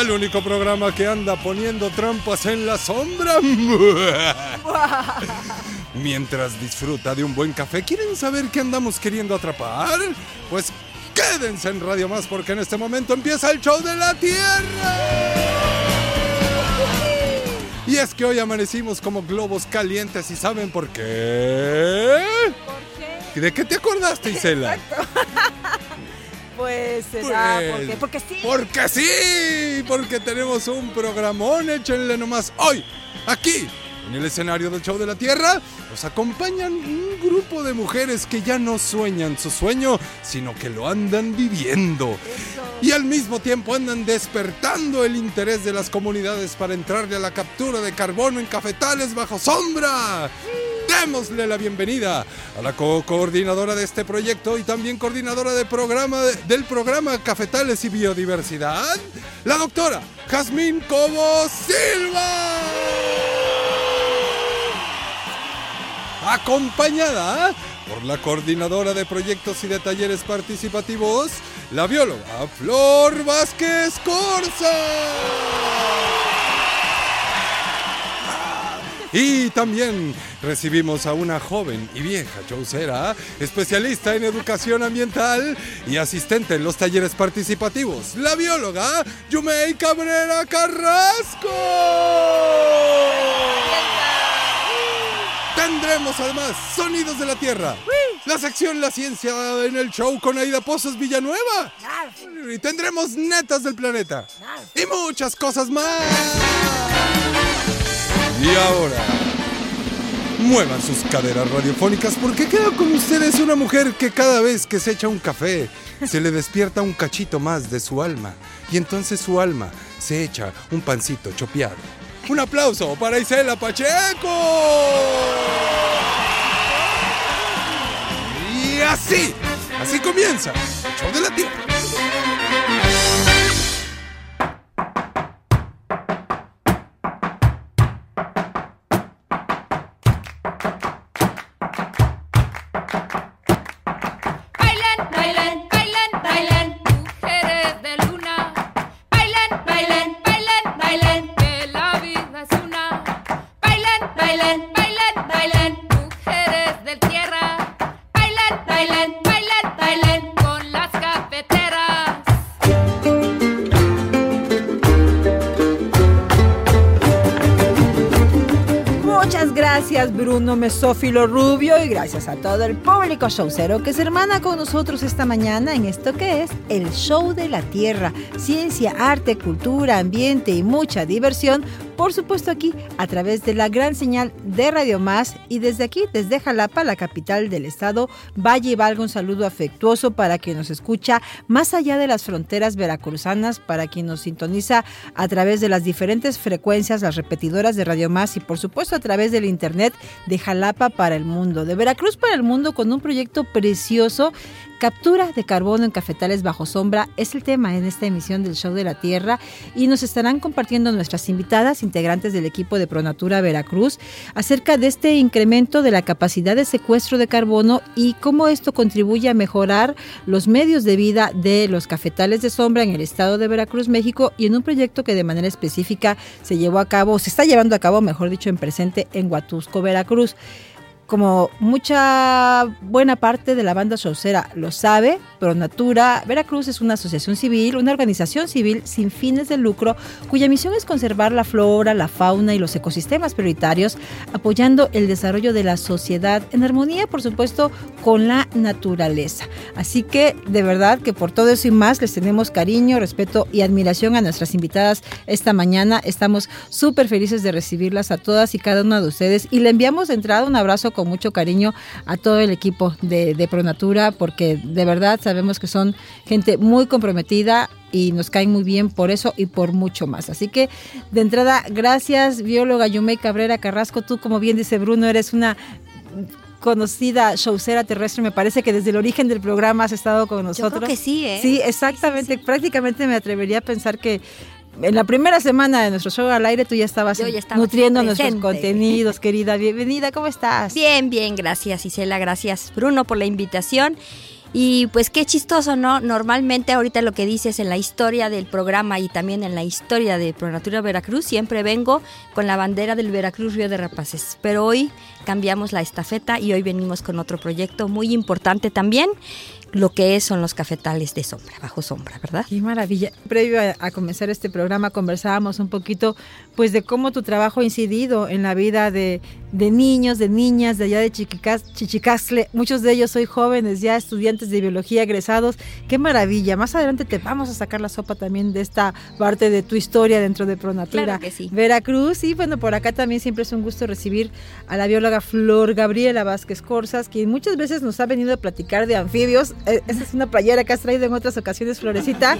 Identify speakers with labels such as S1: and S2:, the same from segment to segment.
S1: Al único programa que anda poniendo trampas en la sombra. Mientras disfruta de un buen café, ¿quieren saber qué andamos queriendo atrapar? Pues quédense en Radio Más porque en este momento empieza el show de la Tierra. Y es que hoy amanecimos como globos calientes y ¿saben por qué? ¿De qué te acordaste, Isela?
S2: Pues será
S1: Pues,
S2: porque, porque sí.
S1: Porque sí, porque tenemos un programón, échenle nomás hoy, aquí, en el escenario del Show de la Tierra, nos acompañan un grupo de mujeres que ya no sueñan su sueño, sino que lo andan viviendo. Y al mismo tiempo andan despertando el interés de las comunidades para entrarle a la captura de carbono en cafetales bajo sombra. Démosle la bienvenida a la co-coordinadora de este proyecto y también coordinadora de programa, del programa Cafetales y Biodiversidad, la doctora Jazmín Cobo Silva. Acompañada por la coordinadora de proyectos y de talleres participativos, la bióloga Flor Vázquez Corsa. Y también recibimos a una joven y vieja chaucera, especialista en educación ambiental y asistente en los talleres participativos, la bióloga Yumei Cabrera Carrasco. Tendremos además Sonidos de la Tierra, la sección La Ciencia en el show con Aida Pozos Villanueva. Y tendremos Netas del Planeta. Y muchas cosas más. Y ahora, muevan sus caderas radiofónicas porque queda con ustedes una mujer que cada vez que se echa un café se le despierta un cachito más de su alma y entonces su alma se echa un pancito chopeado. Un aplauso para Isela Pacheco. Y así, así comienza el show de la tierra.
S2: Bruno Mesófilo Rubio y gracias a todo el público showcero que se hermana con nosotros esta mañana en esto que es el Show de la Tierra. Ciencia, arte, cultura, ambiente y mucha diversión. Por supuesto aquí a través de la gran señal de Radio Más y desde aquí, desde Jalapa, la capital del estado, Valle y Valga un saludo afectuoso para quien nos escucha más allá de las fronteras veracruzanas, para quien nos sintoniza a través de las diferentes frecuencias, las repetidoras de Radio Más y por supuesto a través del internet de Jalapa para el mundo, de Veracruz para el mundo con un proyecto precioso Captura de carbono en cafetales bajo sombra es el tema en esta emisión del Show de la Tierra y nos estarán compartiendo nuestras invitadas, integrantes del equipo de Pronatura Veracruz, acerca de este incremento de la capacidad de secuestro de carbono y cómo esto contribuye a mejorar los medios de vida de los cafetales de sombra en el estado de Veracruz, México, y en un proyecto que de manera específica se llevó a cabo, se está llevando a cabo, mejor dicho, en presente en Huatusco, Veracruz. Como mucha buena parte de la banda showcera lo sabe, Pronatura Veracruz es una asociación civil, una organización civil sin fines de lucro, cuya misión es conservar la flora, la fauna y los ecosistemas prioritarios, apoyando el desarrollo de la sociedad en armonía, por supuesto, con la naturaleza. Así que, de verdad, que por todo eso y más, les tenemos cariño, respeto y admiración a nuestras invitadas esta mañana. Estamos súper felices de recibirlas a todas y cada una de ustedes y le enviamos de entrada un abrazo con mucho cariño a todo el equipo de, de Pronatura, porque de verdad sabemos que son gente muy comprometida y nos caen muy bien por eso y por mucho más. Así que de entrada, gracias bióloga Yumei Cabrera Carrasco, tú como bien dice Bruno, eres una conocida showcera terrestre, me parece que desde el origen del programa has estado con nosotros.
S3: Yo creo que sí, ¿eh?
S2: Sí, exactamente, prácticamente me atrevería a pensar que en la primera semana de nuestro show al aire tú ya estabas
S3: ya
S2: nutriendo nuestros contenidos, querida. Bienvenida, ¿cómo estás?
S3: Bien, bien, gracias Isela, gracias Bruno por la invitación. Y pues qué chistoso, ¿no? Normalmente ahorita lo que dices en la historia del programa y también en la historia de Pronatura Veracruz, siempre vengo con la bandera del Veracruz Río de Rapaces. Pero hoy cambiamos la estafeta y hoy venimos con otro proyecto muy importante también, lo que es, son los cafetales de sombra, bajo sombra, ¿verdad?
S2: Qué maravilla. Previo a, a comenzar este programa conversábamos un poquito pues de cómo tu trabajo ha incidido en la vida de, de niños, de niñas de allá de Chichicas- Chichicastle. Muchos de ellos hoy jóvenes, ya estudiantes de biología egresados. Qué maravilla. Más adelante te vamos a sacar la sopa también de esta parte de tu historia dentro de Pronatura.
S3: Claro que sí.
S2: Veracruz y bueno, por acá también siempre es un gusto recibir a la bióloga Flor Gabriela Vázquez Corsas, quien muchas veces nos ha venido a platicar de anfibios. Eh, Esa es una playera que has traído en otras ocasiones, Florecita.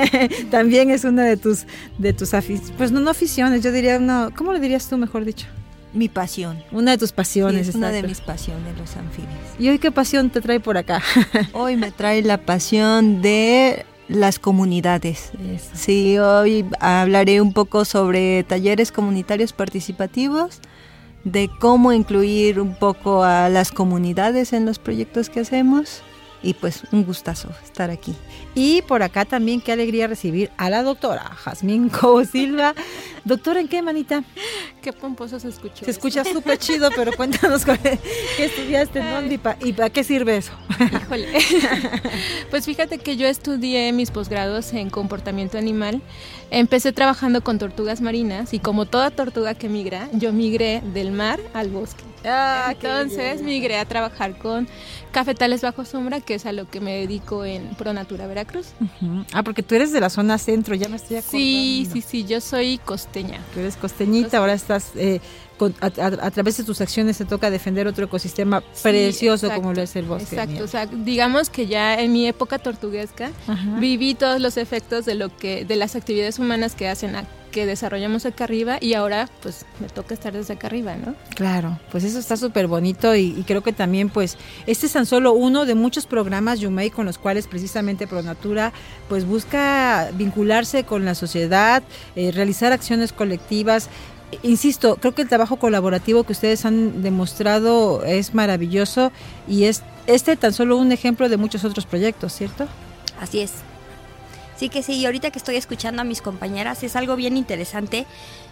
S2: también es una de tus, de tus aficiones, pues no, no aficiones, yo diría, no, ¿cómo le dirías tú, mejor dicho?
S4: Mi pasión.
S2: Una de tus pasiones.
S4: Sí, es una de mis pasiones, los anfibios.
S2: ¿Y hoy qué pasión te trae por acá?
S4: Hoy me trae la pasión de las comunidades. Sí, hoy hablaré un poco sobre talleres comunitarios participativos, de cómo incluir un poco a las comunidades en los proyectos que hacemos y pues un gustazo estar aquí.
S2: Y por acá también qué alegría recibir a la doctora Jazmín Cobo Silva. Doctora, ¿en qué, manita?
S5: Qué pomposo se escucha.
S2: Se escucha súper chido, pero cuéntanos qué estudiaste, en dónde y pa- para qué sirve eso.
S5: Híjole. pues fíjate que yo estudié mis posgrados en comportamiento animal. Empecé trabajando con tortugas marinas y como toda tortuga que migra, yo migré del mar al bosque.
S2: Ah,
S5: Entonces migré a trabajar con cafetales bajo sombra, que es a lo que me dedico en Pronatura Veracruz.
S2: Ujú. Ah, porque tú eres de la zona centro, ya me estoy acordando.
S5: Sí, sí, sí, yo soy costeña.
S2: Tú eres costeñita, ahora estás, eh, con- a, a- a través de tus acciones te toca defender otro ecosistema
S5: Sí,
S2: precioso
S5: exacto,
S2: como lo es el bosque.
S5: Exacto, o sea, digamos que ya en mi época tortuguesca
S2: Ajá.
S5: viví todos los efectos de lo que de las actividades humanas que hacen que desarrollamos acá arriba y ahora pues me toca estar desde acá arriba, ¿no?
S2: Claro, pues eso está súper bonito y, y creo que también pues este es tan solo uno de muchos programas Yumei con los cuales precisamente Pronatura pues busca vincularse con la sociedad, eh, realizar acciones colectivas. Insisto, creo que el trabajo colaborativo que ustedes han demostrado es maravilloso y es este tan solo un ejemplo de muchos otros proyectos, ¿cierto?
S3: Así es. Sí que sí, y ahorita que estoy escuchando a mis compañeras es algo bien interesante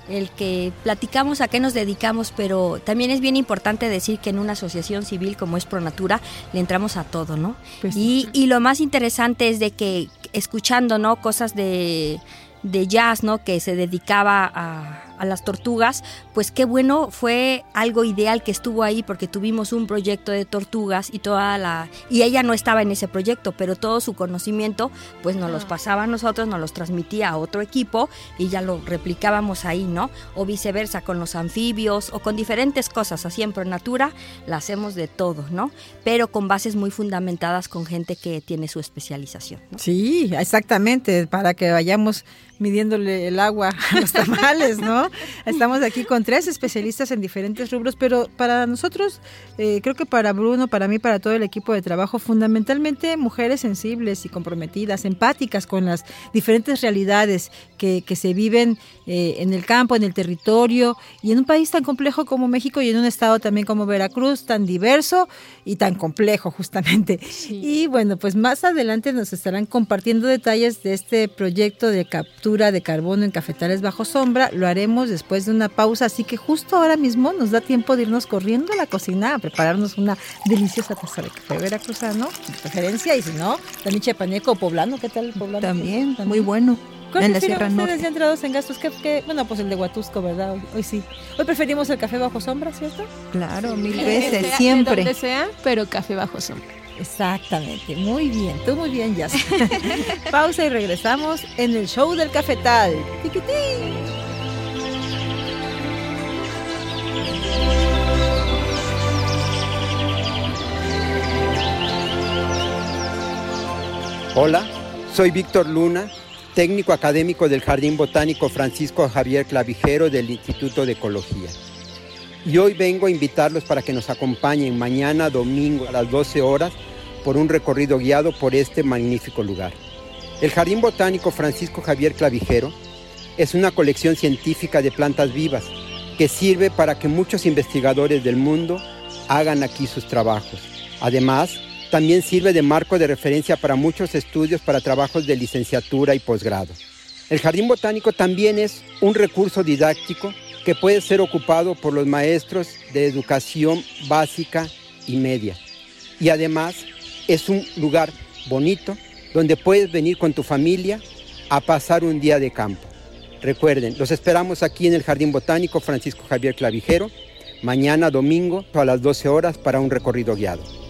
S3: el que platicamos a qué nos dedicamos, pero también es bien importante decir que en una asociación civil como es Pronatura le entramos a todo, ¿no?
S2: Pues
S3: y, y lo más interesante es de que escuchando, ¿no? Cosas de, de jazz, ¿no? Que se dedicaba a, a las tortugas, pues qué bueno, fue algo ideal que estuvo ahí porque tuvimos un proyecto de tortugas y toda la... Y ella no estaba en ese proyecto, pero todo su conocimiento pues nos los pasaba a nosotros, nos los transmitía a otro equipo y ya lo replicábamos ahí, ¿no? O viceversa con los anfibios o con diferentes cosas, así en Pronatura la hacemos de todo, ¿no? Pero con bases muy fundamentadas con gente que tiene su especialización, ¿no?
S2: Sí, exactamente, para que vayamos midiéndole el agua a los tamales, ¿no? Estamos aquí con tres especialistas en diferentes rubros, pero para nosotros, eh, creo que para Bruno, para mí, para todo el equipo de trabajo, fundamentalmente mujeres sensibles y comprometidas, empáticas con las diferentes realidades que, que se viven eh, en el campo, en el territorio y en un país tan complejo como México y en un estado también como Veracruz, tan diverso y tan complejo justamente. Y bueno, pues más adelante nos estarán compartiendo detalles de este proyecto de captura de carbono en cafetales bajo sombra. Lo haremos después de una pausa, así que justo ahora mismo nos da tiempo de irnos corriendo a la cocina a prepararnos una deliciosa taza de café veracruzano, de preferencia, y si no, también chapaneco o poblano, ¿qué tal el poblano?
S4: También, muy bueno.
S2: ¿Cuál
S4: En la Sierra
S2: ustedes
S4: Norte.
S2: ya entrados en gastos? ¿Qué, qué? Bueno, pues el de Huatusco, ¿verdad? Hoy, hoy sí. Hoy preferimos el café bajo sombra, ¿cierto?
S4: Claro, mil veces,
S5: sea
S4: siempre.
S5: donde sea, pero café bajo sombra.
S2: Exactamente, muy bien, tú muy bien, ya. Pausa y regresamos en el show del cafetal. Tiquitín.
S6: Hola, soy Víctor Luna, técnico académico del Jardín Botánico Francisco Javier Clavijero del Instituto de Ecología. Y hoy vengo a invitarlos para que nos acompañen mañana domingo a las 12 horas por un recorrido guiado por este magnífico lugar. El Jardín Botánico Francisco Javier Clavijero es una colección científica de plantas vivas que sirve para que muchos investigadores del mundo hagan aquí sus trabajos. Además, también sirve de marco de referencia para muchos estudios para trabajos de licenciatura y posgrado. El jardín botánico también es un recurso didáctico que puede ser ocupado por los maestros de educación básica y media. Y además es un lugar bonito donde puedes venir con tu familia a pasar un día de campo. Recuerden, los esperamos aquí en el Jardín Botánico Francisco Javier Clavijero, mañana domingo a las 12 horas para un recorrido guiado.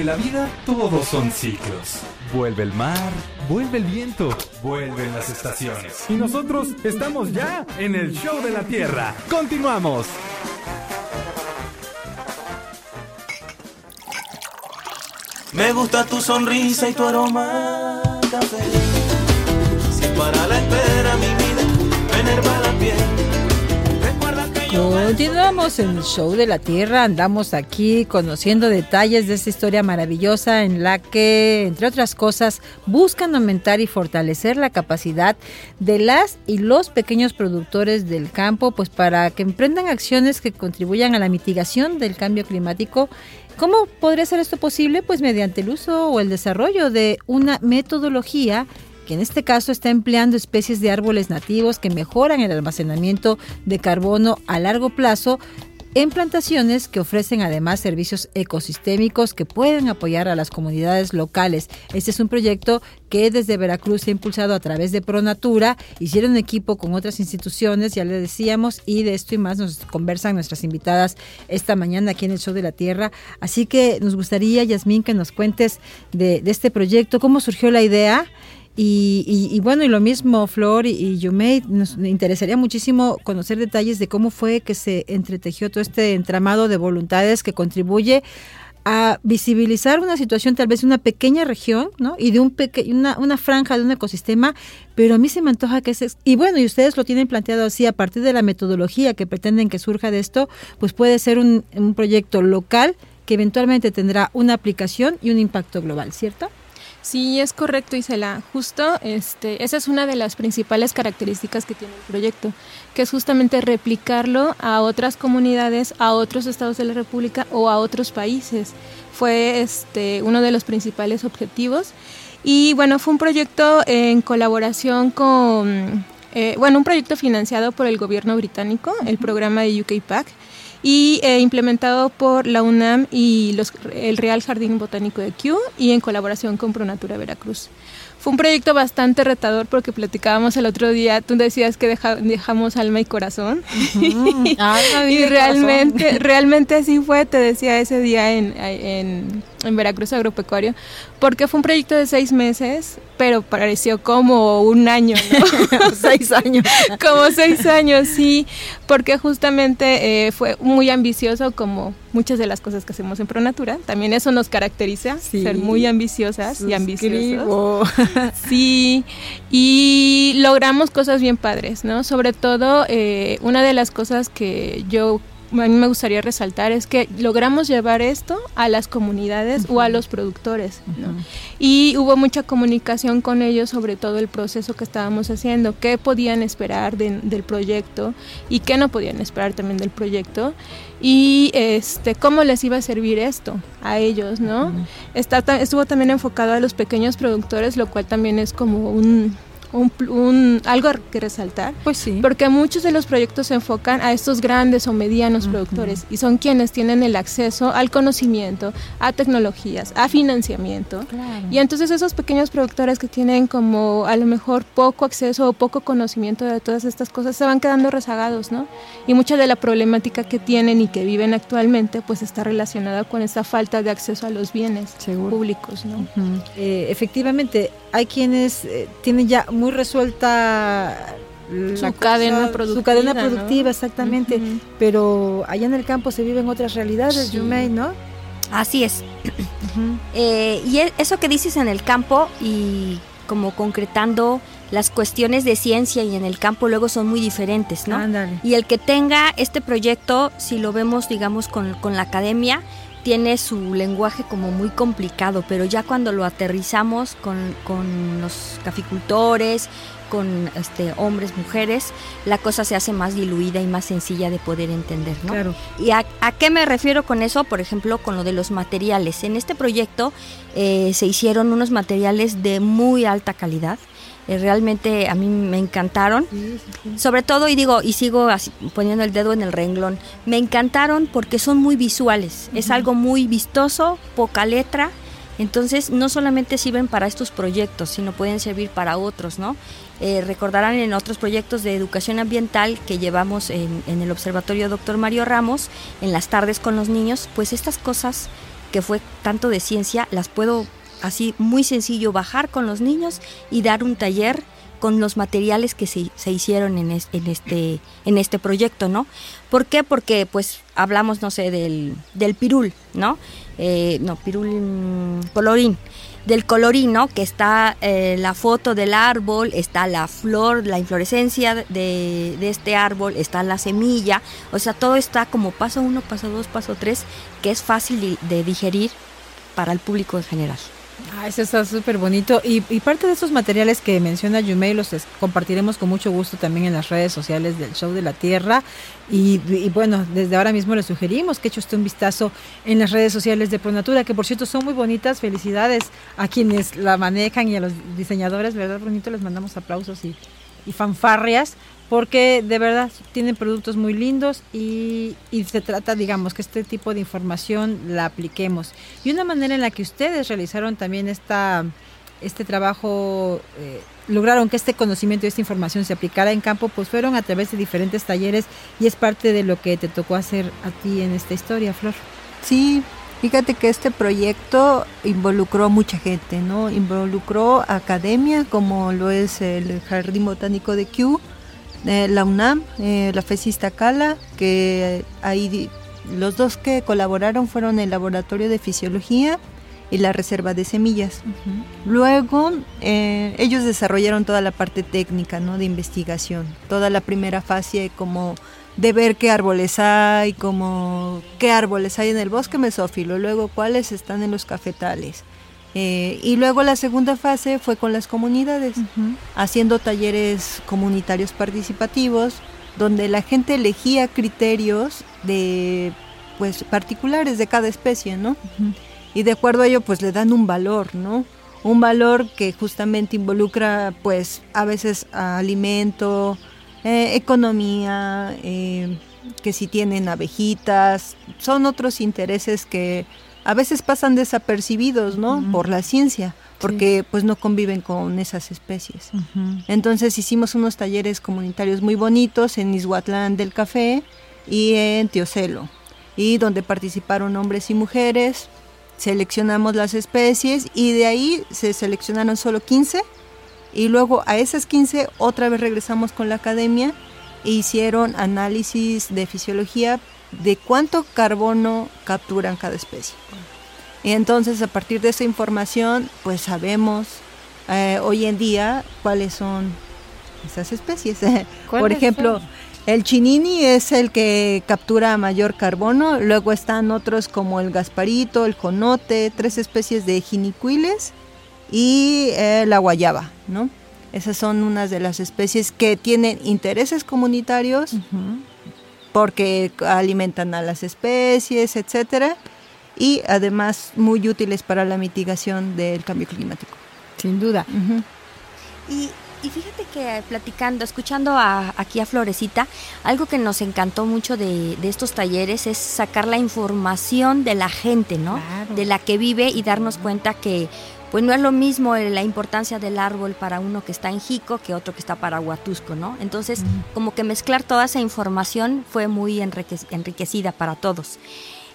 S7: En la vida todos son ciclos. Vuelve el mar, vuelve el viento, vuelven las estaciones. Y nosotros estamos ya en el show de la Tierra. Continuamos.
S8: Me gusta tu sonrisa y tu aroma café. Si para la espera
S2: Continuamos en el show de la Tierra, andamos aquí conociendo detalles de esta historia maravillosa en la que, entre otras cosas, buscan aumentar y fortalecer la capacidad de las y los pequeños productores del campo, pues para que emprendan acciones que contribuyan a la mitigación del cambio climático. ¿Cómo podría ser esto posible? Pues mediante el uso o el desarrollo de una metodología que en este caso está empleando especies de árboles nativos que mejoran el almacenamiento de carbono a largo plazo en plantaciones que ofrecen además servicios ecosistémicos que pueden apoyar a las comunidades locales. Este es un proyecto que desde Veracruz se ha impulsado a través de Pronatura. Hicieron equipo con otras instituciones, ya le decíamos, y de esto y más nos conversan nuestras invitadas esta mañana aquí en el Show de la Tierra. Así que nos gustaría, Yasmín, que nos cuentes de, de este proyecto, cómo surgió la idea. Y, y- y bueno, y lo mismo Flor y, y Yumei, nos interesaría muchísimo conocer detalles de cómo fue que se entretejió todo este entramado de voluntades que contribuye a visibilizar una situación tal vez de una pequeña región, ¿no? Y de un una, una franja de un ecosistema, pero a mí se me antoja que es... Y bueno, y ustedes lo tienen planteado así, a partir de la metodología que pretenden que surja de esto, pues puede ser un, un proyecto local que eventualmente tendrá una aplicación y un impacto global, ¿cierto?
S5: Sí, es correcto, Isela. Justo, este, esa es una de las principales características que tiene el proyecto, que es justamente replicarlo a otras comunidades, a otros estados de la República o a otros países. Fue este, uno de los principales objetivos. Y bueno, fue un proyecto en colaboración con, eh, bueno, un proyecto financiado por el gobierno británico, el programa de UK PAC, y eh, implementado por la UNAM y los, el Real Jardín Botánico de Kew y en colaboración con Pronatura Veracruz. Fue un proyecto bastante retador porque platicábamos el otro día, tú decías que deja- dejamos alma y corazón. y realmente, realmente así fue, te decía ese día en, en, en Veracruz Agropecuario, porque fue un proyecto de seis meses, pero pareció como un año, ¿no?
S2: seis años.
S5: como seis años, sí, porque justamente eh, fue muy ambicioso como muchas de las cosas que hacemos en Pronatura. También eso nos caracteriza,
S2: Sí.
S5: ser muy ambiciosas y ambiciosos. Sí, y logramos cosas bien padres, ¿no? Sobre todo, eh, una de las cosas que yo a mí me gustaría resaltar es que logramos llevar esto a las comunidades o a los productores, ¿no? Y hubo mucha comunicación con ellos sobre todo el proceso que estábamos haciendo, qué podían esperar de- del proyecto y qué no podían esperar también del proyecto y este cómo les iba a servir esto a ellos, ¿no? Está, ta- estuvo también enfocado a los pequeños productores, lo cual también es como un, un, un- algo que resaltar.
S2: Pues sí.
S5: Porque muchos de los proyectos se enfocan a estos grandes o medianos productores y son quienes tienen el acceso al conocimiento, a tecnologías, a financiamiento. Y entonces esos pequeños productores que tienen como a lo mejor poco acceso o poco conocimiento de todas estas cosas se van quedando rezagados, ¿no? Y mucha de la problemática que tienen y que viven actualmente pues está relacionada con esta falta de acceso a los bienes
S2: Seguro.
S5: públicos, ¿no?
S2: Eh, efectivamente, hay quienes eh, tienen ya muy resuelta
S5: Su cadena
S2: Su
S5: productiva,
S2: cadena
S5: ¿no?
S2: productiva, exactamente. Pero allá en el campo se viven otras realidades,
S5: Sí.
S2: Yumei, ¿no?
S3: Así es. Eh, y e- eso que dices en el campo y como concretando las cuestiones de ciencia y en el campo luego son muy diferentes, ¿no?
S2: Ándale.
S3: Y el que tenga este proyecto, si lo vemos, digamos, con, con la academia, tiene su lenguaje como muy complicado, pero ya cuando lo aterrizamos con, con los caficultores, con este, hombres, mujeres, la cosa se hace más diluida y más sencilla de poder entender, ¿no?
S2: Claro.
S3: ¿Y a, a qué me refiero con eso? Por ejemplo, con lo de los materiales. En este proyecto eh, se hicieron unos materiales de muy alta calidad. Eh, realmente a mí me encantaron. Sobre todo, y digo, y sigo así, poniendo el dedo en el renglón, me encantaron porque son muy visuales. Es algo muy vistoso, poca letra. Entonces, no solamente sirven para estos proyectos, sino pueden servir para otros, ¿no? Eh, recordarán en otros proyectos de educación ambiental que llevamos en, en el Observatorio Dr. Mario Ramos, en las tardes con los niños, pues estas cosas que fue tanto de ciencia, las puedo así muy sencillo bajar con los niños y dar un taller con los materiales que se, se hicieron en, en este en este proyecto, ¿no? ¿Por qué? Porque pues hablamos, no sé, del, del pirul, ¿no? Eh, no, pirul, mm, colorín. Del colorín, ¿no? Que está eh, la foto del árbol, está la flor, la inflorescencia de, de este árbol, está la semilla, o sea, todo está como paso uno, paso dos, paso tres, que es fácil de digerir para el público en general.
S2: Ah, eso está súper bonito. Y, y parte de esos materiales que menciona Yumei los compartiremos con mucho gusto también en las redes sociales del Show de la Tierra. Y, bueno, desde ahora mismo le sugerimos que eche usted un vistazo en las redes sociales de Pronatura, que por cierto son muy bonitas. Felicidades a quienes la manejan y a los diseñadores, ¿verdad, Bonito? Les mandamos aplausos y, y fanfarrias. Porque de verdad tienen productos muy lindos y, y se trata, digamos, que este tipo de información la apliquemos. Y una manera en la que ustedes realizaron también esta, este trabajo, eh, lograron que este conocimiento y esta información se aplicara en campo, pues fueron a través de diferentes talleres y es parte de lo que te tocó hacer a ti en esta historia, Flor.
S4: Sí, fíjate que este proyecto involucró a mucha gente, ¿no? Involucró a academia, como lo es el Jardín Botánico de Kew, eh, la UNAM, eh, la FES Iztacala, que ahí los dos que colaboraron fueron el Laboratorio de Fisiología y la Reserva de Semillas. Luego, eh, ellos desarrollaron toda la parte técnica, ¿no? De investigación, toda la primera fase como de ver qué árboles hay, como qué árboles hay en el bosque mesófilo, luego cuáles están en los cafetales. Eh, y luego la segunda fase fue con las comunidades, haciendo talleres comunitarios participativos, donde la gente elegía criterios de pues particulares de cada especie, ¿no? Y de acuerdo a ello, pues le dan un valor, ¿no? Un valor que justamente involucra, pues, a veces a alimento, eh, economía, eh, que si tienen abejitas, son otros intereses que a veces pasan desapercibidos, ¿no? Por la ciencia, porque pues no conviven con esas especies. Entonces hicimos unos talleres comunitarios muy bonitos en Izhuatlán del Café y en Teocelo, y donde participaron hombres y mujeres, seleccionamos las especies y de ahí se seleccionaron solo 15 y luego a esas 15 otra vez regresamos con la academia e hicieron análisis de fisiología de cuánto carbono capturan cada especie. Y entonces a partir de esa información, pues sabemos eh, hoy en día cuáles son esas especies. Por
S2: ¿Cuáles
S4: ejemplo,
S2: son?
S4: el chinini es el que captura mayor carbono, luego están otros como el gasparito, el jonote, tres especies de jinicuiles y eh, la guayaba, ¿no? Esas son unas de las especies que tienen intereses comunitarios porque alimentan a las especies, etcétera, y además muy útiles para la mitigación del cambio climático.
S2: Sin duda.
S3: Y, y fíjate que platicando, escuchando a- aquí a Florecita, algo que nos encantó mucho de, de estos talleres es sacar la información de la gente, ¿no?
S2: Claro.
S3: De la que vive y darnos cuenta que pues no es lo mismo eh, la importancia del árbol para uno que está en Jico que otro que está para Huatusco, ¿no? Entonces, como que mezclar toda esa información fue muy enrique- enriquecida para todos.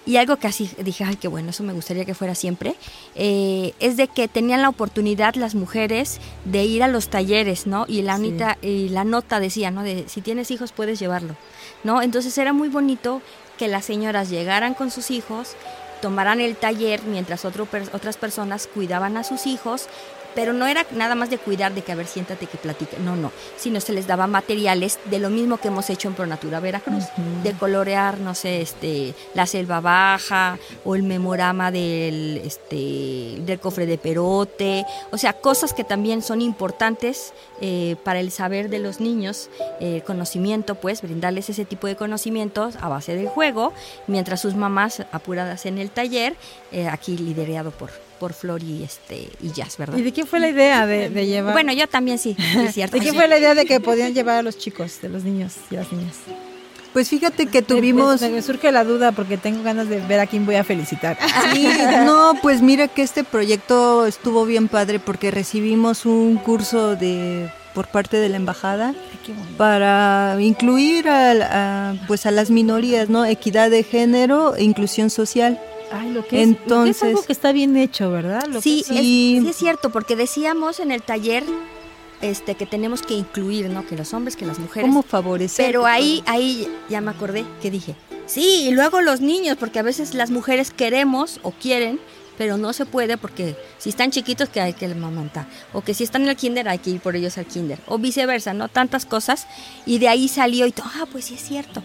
S3: Y algo que así dije, ay, qué bueno, eso me gustaría que fuera siempre, eh, es de que tenían la oportunidad las mujeres de ir a los talleres, ¿no? Y la,
S2: Sí.
S3: nota, y la nota decía, ¿no? De si tienes hijos puedes llevarlo, ¿no? Entonces era muy bonito que las señoras llegaran con sus hijos, tomaran el taller mientras otras personas cuidaban a sus hijos, pero no era nada más de cuidar, de que a ver, siéntate que platique, no, no, sino se les daba materiales de lo mismo que hemos hecho en Pronatura Veracruz, de colorear, no sé, este, la selva baja o el memorama del, este, del cofre de perote, o sea, cosas que también son importantes eh, para el saber de los niños, eh, conocimiento, pues, brindarles ese tipo de conocimientos a base del juego, mientras sus mamás apuradas en el taller, eh, aquí liderado por, por Flor y, este, y Jazz, ¿verdad?
S2: ¿Y de quién fue la idea de, de llevar?
S3: Bueno, yo también sí, es cierto.
S2: ¿De quién fue la idea de que podían llevar a los chicos, de los niños y las niñas?
S4: Pues fíjate que tuvimos...
S2: Me, me surge la duda porque tengo ganas de ver a quién voy a felicitar.
S4: Sí, no, pues mira que este proyecto estuvo bien padre porque recibimos un curso de por parte de la embajada para incluir al- a, pues a las minorías, ¿no? Equidad de género e inclusión social.
S2: Ay, lo que es, lo que es
S4: Entonces-
S2: algo que está bien hecho, ¿verdad? Lo
S3: Sí,
S2: es-
S4: Sí.
S3: sí es cierto, porque decíamos en el taller este que tenemos que incluir, ¿no? Que los hombres, que las mujeres.
S4: ¿Cómo favorecer?
S3: Pero ahí, ahí ya me acordé que dije, sí, y luego los niños, porque a veces las mujeres queremos o quieren, pero no se puede porque si están chiquitos que hay que amamantar, o que si están en el kinder hay que ir por ellos al kinder, o viceversa, ¿no? Tantas cosas, y de ahí salió y todo, ah, pues sí es cierto.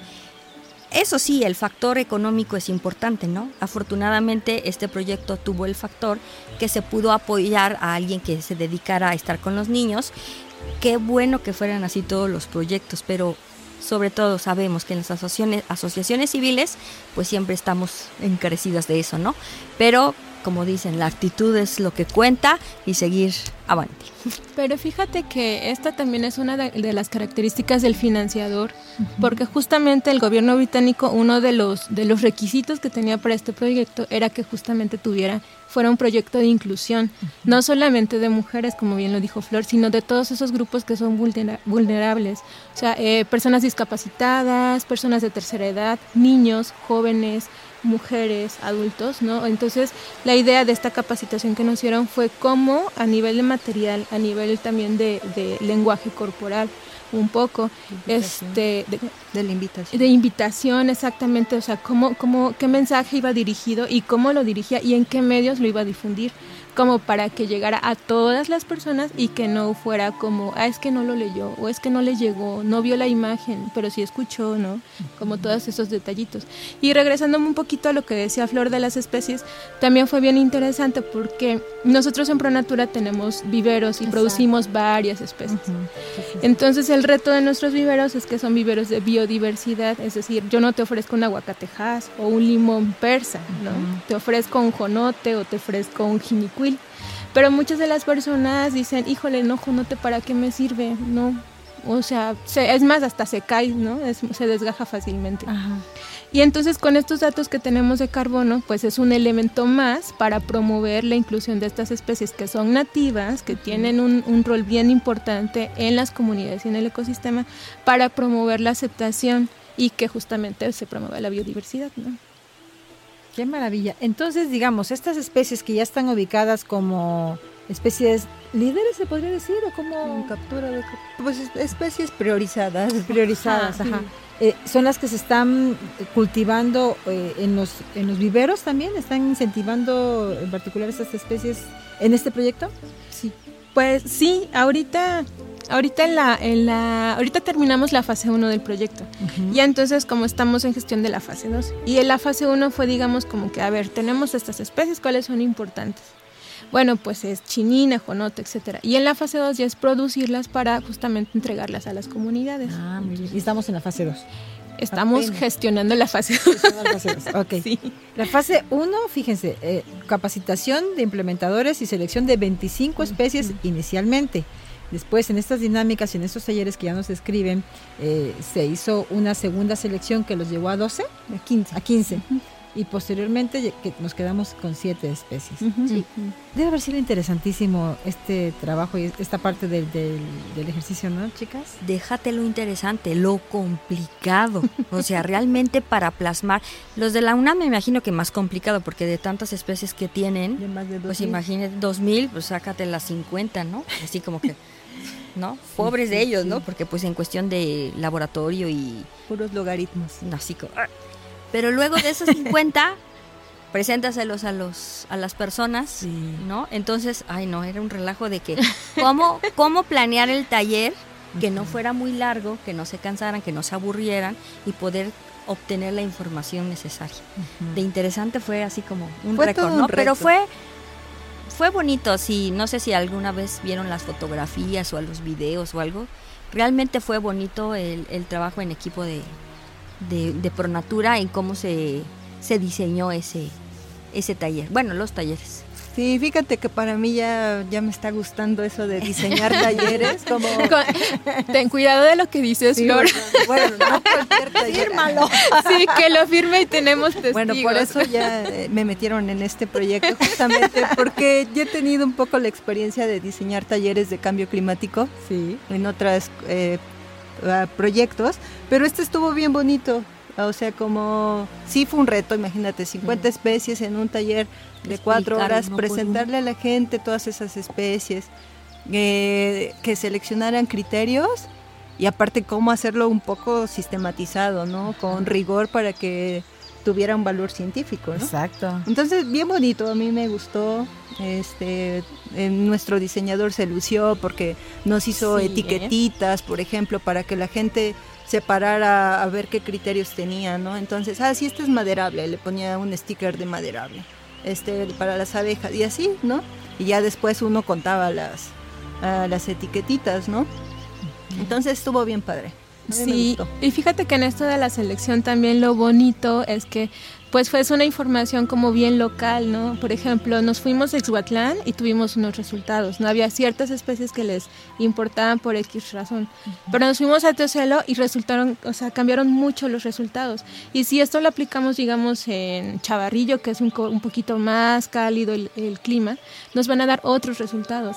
S3: Eso sí, el factor económico es importante, ¿no? Afortunadamente este proyecto tuvo el factor que se pudo apoyar a alguien que se dedicara a estar con los niños. Qué bueno que fueran así todos los proyectos, pero sobre todo sabemos que en las asociaciones, asociaciones civiles pues siempre estamos encarecidas de eso, ¿no? Pero como dicen, la actitud es lo que cuenta y seguir avante.
S5: Pero fíjate que esta también es una de, las características del financiador, porque justamente el gobierno británico, uno de los, de los requisitos que tenía para este proyecto era que justamente tuviera, fuera un proyecto de inclusión, no solamente de mujeres, como bien lo dijo Flor, sino de todos esos grupos que son vulnera- vulnerables, o sea, eh, personas discapacitadas, personas de tercera edad, niños, jóvenes, mujeres, adultos, ¿no? Entonces, la idea de esta capacitación que nos dieron fue cómo a nivel de material, a nivel también de, de lenguaje corporal, un poco, este, de,
S4: de la invitación.
S5: de invitación exactamente, o sea, cómo, cómo, qué mensaje iba dirigido y cómo lo dirigía y en qué medios lo iba a difundir, como para que llegara a todas las personas y que no fuera como, ah, es que no lo leyó, o es que no le llegó, no vio la imagen, pero sí escuchó, ¿no? Como todos esos detallitos. Y regresándome un poquito a lo que decía Flor de las especies, también fue bien interesante porque nosotros en Pronatura tenemos viveros y producimos varias especies. Entonces el reto de nuestros viveros es que son viveros de biodiversidad, es decir, yo no te ofrezco un aguacatejas o un limón persa, ¿no? Te ofrezco un jonote o te ofrezco un jinicuil. Pero muchas de las personas dicen, híjole, no, jonote, ¿para qué me sirve? No, o sea, se- es más, hasta se cae, ¿no? Es- se desgaja fácilmente. Y entonces con estos datos que tenemos de carbono, pues es un elemento más para promover la inclusión de estas especies que son nativas, que tienen un, un rol bien importante en las comunidades y en el ecosistema, para promover la aceptación y que justamente se promueva la biodiversidad, ¿no?
S2: Qué maravilla. Entonces, digamos, estas especies que ya están ubicadas como especies líderes, se podría decir, o como
S4: captura de pues es- especies priorizadas.
S2: priorizadas, Ajá. eh, son las que se están cultivando eh, en, los, en los viveros también, están incentivando en particular estas especies en este proyecto.
S5: Sí. Pues sí, ahorita ahorita en la, en la ahorita terminamos la fase 1 del proyecto. Ya entonces como estamos en gestión de la fase 2 y en la fase 1 fue digamos como que a ver, tenemos estas especies, ¿cuáles son importantes? Bueno, pues es chinina, jonoto, etcétera. Y en la fase 2 ya es producirlas para justamente entregarlas a las comunidades.
S2: Ah, muy bien. Y estamos en la fase 2.
S5: Estamos
S2: Apenas.
S5: gestionando la fase 2.
S2: La fase dos, ok.
S5: Sí.
S2: La fase 1, fíjense, eh, capacitación de implementadores y selección de 25 especies inicialmente. Después, en estas dinámicas y en estos talleres que ya nos escriben, eh, se hizo una segunda selección que los llevó a 12,
S4: A 15.
S2: a 15. Y posteriormente que nos quedamos con 7 especies. Sí. Debe haber sido interesantísimo este trabajo y esta parte del, del- del ejercicio, ¿no, chicas?
S3: Déjate lo interesante, lo complicado. O sea, realmente para plasmar. Los de la UNAM me imagino que más complicado, porque de tantas especies que
S4: De
S3: tienen,
S4: más de
S3: pues
S4: 2000.
S3: imagínate, 2000, pues sácate las 50, ¿no? Así como que, ¿no? Pobres de ellos, ¿no? Porque pues en cuestión de laboratorio y
S4: Puros logaritmos.
S3: así como... Pero luego de esos 50, preséntaselos a los a las personas, ¿no? Entonces, ay no, era un relajo de que cómo cómo planear el taller que no fuera muy largo, que no se cansaran, que no se aburrieran y poder obtener la información necesaria. De interesante fue así como un récord, ¿no? Pero fue fue bonito, sí, no sé si alguna vez vieron las fotografías o los videos o algo. Realmente fue bonito el, el trabajo en equipo de, de, de Pronatura en cómo se, se diseñó ese, ese taller. Bueno, los talleres.
S4: Sí, fíjate que para mí ya, ya me está gustando eso de diseñar talleres, como...
S5: Ten cuidado de lo que dices,
S4: Sí,
S5: Flor.
S4: bueno, no cualquier taller.
S5: Sí, que lo firme y tenemos testigos.
S4: Bueno, por eso ya eh, me metieron en este proyecto justamente porque ya he tenido un poco la experiencia de diseñar talleres de cambio climático
S2: Sí.
S4: en otros proyectos, pero este estuvo bien bonito. O sea, como sí fue un reto, imagínate, 50 especies en un taller de cuatro horas,
S3: por
S4: presentarle a la gente todas esas especies, eh, que seleccionaran criterios y aparte cómo hacerlo un poco sistematizado, ¿no? Con rigor para que tuviera un valor científico, ¿no?
S2: Exacto.
S4: Entonces, bien bonito, a mí me gustó. Este, nuestro diseñador se lució porque nos hizo
S5: Sí, ¿eh?
S4: etiquetitas, por ejemplo, para que la gente separara a ver qué criterios tenía, ¿no? Entonces, ah, sí, este es maderable, le ponía un sticker de maderable. Este para las abejas y así, ¿no? Y ya después uno contaba las las etiquetitas, ¿no? Entonces estuvo bien padre.
S5: Sí, y fíjate que en esto de la selección también lo bonito es que pues fue una información como bien local, ¿no? Por ejemplo, nos fuimos a Exhuatlán y tuvimos unos resultados, ¿no? Había ciertas especies que les importaban por X razón, pero nos fuimos a Teocelo y resultaron, o sea, cambiaron mucho los resultados. Y si esto lo aplicamos, digamos, en Chavarrillo, que es un, poquito más cálido el, el clima, nos van a dar otros resultados.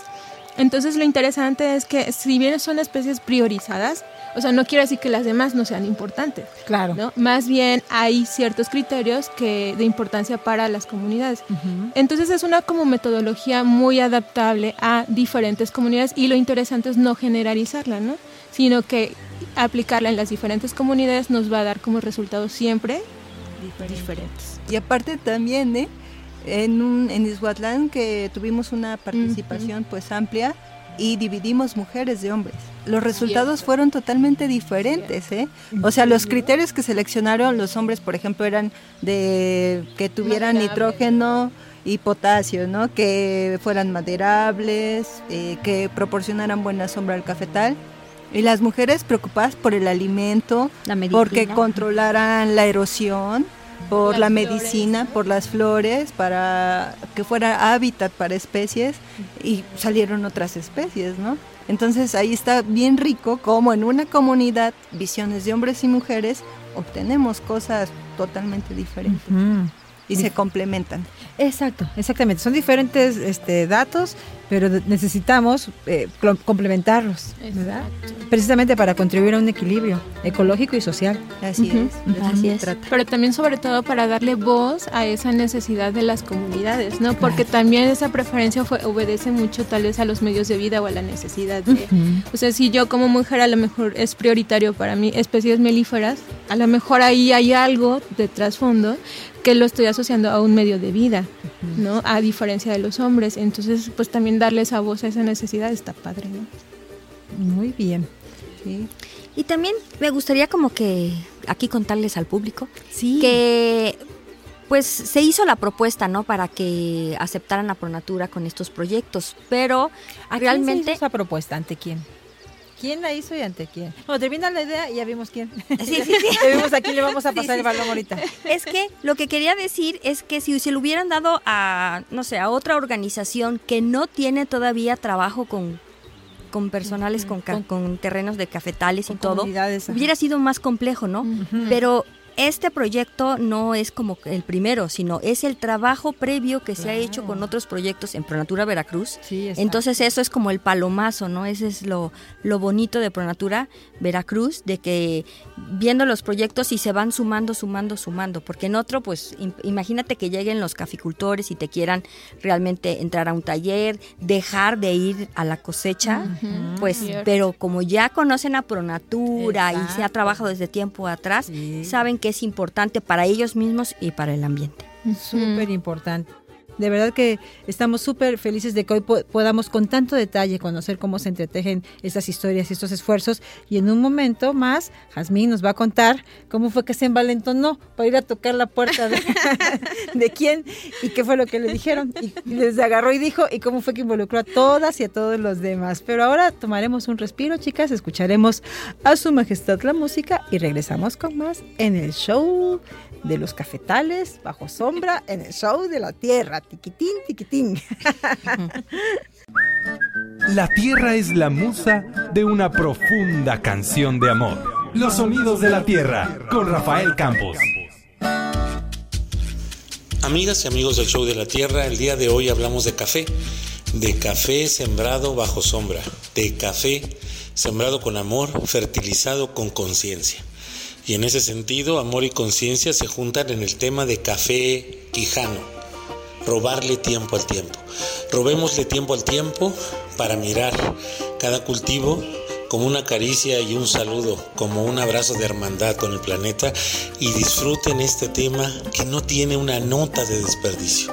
S5: Entonces lo interesante es que si bien son especies priorizadas, o sea, no quiere decir que las demás no sean importantes,
S2: Claro.
S5: ¿no? Más bien hay ciertos criterios que de importancia para las comunidades. Entonces es una como metodología muy adaptable a diferentes comunidades y lo interesante es no generalizarla, ¿no? Sino que aplicarla en las diferentes comunidades nos va a dar como resultados siempre diferentes.
S4: Y aparte también, ¿eh? En, un, en Ishuatlán que tuvimos una participación pues amplia y dividimos mujeres de hombres. Los resultados fueron totalmente diferentes, ¿eh? O sea, los criterios que seleccionaron los hombres, por ejemplo, eran de que tuvieran nitrógeno y potasio, ¿no? Que fueran maderables, eh, que proporcionaran buena sombra al cafetal. Y las mujeres preocupadas por el alimento,
S3: La
S4: porque controlaran la erosión, por
S5: Las
S4: la
S5: flores,
S4: medicina, por las flores, para que fuera hábitat para especies y salieron otras especies, ¿no? Entonces ahí está bien rico como en una comunidad, visiones de hombres y mujeres, obtenemos cosas totalmente diferentes. Y se complementan.
S2: Exacto, exactamente. Son diferentes este, datos pero necesitamos eh, complementarlos, ¿verdad? Precisamente para contribuir a un equilibrio ecológico y social.
S4: Así
S5: Ujú.
S4: es. de eso
S3: Así es.
S4: trata.
S5: Pero también sobre todo para darle voz a esa necesidad de las comunidades, ¿no? Porque también esa preferencia fue, obedece mucho tal vez a los medios de vida o a la necesidad de... O sea, si yo como mujer a lo mejor es prioritario para mí especies melíferas, a lo mejor ahí hay algo de trasfondo que lo estoy asociando a un medio de vida, ¿no? A diferencia de los hombres. Entonces, pues también darle esa voz a esa necesidad está padre, ¿no?
S2: Muy bien.
S4: Sí.
S3: Y también me gustaría como que aquí contarles al público
S2: Sí.
S3: que pues se hizo la propuesta, ¿no? Para que aceptaran a Pronatura con estos proyectos, pero
S2: ¿A quién se
S3: realmente
S2: hizo esa propuesta? ¿Ante quién? ¿Quién la hizo y ante quién? Bueno, termina la idea y ya vimos quién.
S3: Sí, sí, sí.
S2: ya vimos a quién le vamos a pasar el balón ahorita.
S3: es que lo que quería decir es que si se lo hubieran dado a, no sé, a otra organización que no tiene todavía trabajo con, con personales, con,
S2: Con-
S3: con terrenos de cafetales
S2: Con
S3: y todo, hubiera sido más complejo, ¿no? Pero este proyecto no es como el primero, sino es el trabajo previo que se ha hecho con otros proyectos en Pronatura Veracruz.
S2: Sí.
S3: Entonces eso es como el palomazo, ¿no? Ese es lo, lo bonito de Pronatura Veracruz, de que viendo los proyectos y se van sumando, sumando, sumando, porque en otro, pues im- imagínate que lleguen los caficultores y te quieran realmente entrar a un taller, dejar de ir a la cosecha, pues, pero como ya conocen a Pronatura y se ha trabajado desde tiempo atrás,
S2: Sí.
S3: saben que es importante para ellos mismos y para el ambiente.
S2: Súper importante. De verdad que estamos súper felices de que hoy po- podamos con tanto detalle conocer cómo se entretejen estas historias y estos esfuerzos. Y en un momento más, Jazmín nos va a contar cómo fue que se envalentonó para ir a tocar la puerta de, de quién y qué fue lo que le dijeron. Y les agarró y dijo y cómo fue que involucró a todas y a todos los demás. Pero ahora tomaremos un respiro, chicas, escucharemos a su majestad la música y regresamos con más en el show de los cafetales bajo sombra en el show de la tierra. Tiquitín, tiquitín.
S7: La tierra es la musa de una profunda canción de amor. Los sonidos de la tierra con Rafael Campos.
S9: Amigas y amigos del Show de la Tierra, el día de hoy hablamos de café, de café sembrado bajo sombra, de café sembrado con amor, fertilizado con conciencia. Y en ese sentido, amor y conciencia se juntan en el tema de café quijano, robarle tiempo al tiempo. Robémosle tiempo al tiempo para mirar cada cultivo como una caricia y un saludo, como un abrazo de hermandad con el planeta y disfruten este tema que no tiene una nota de desperdicio.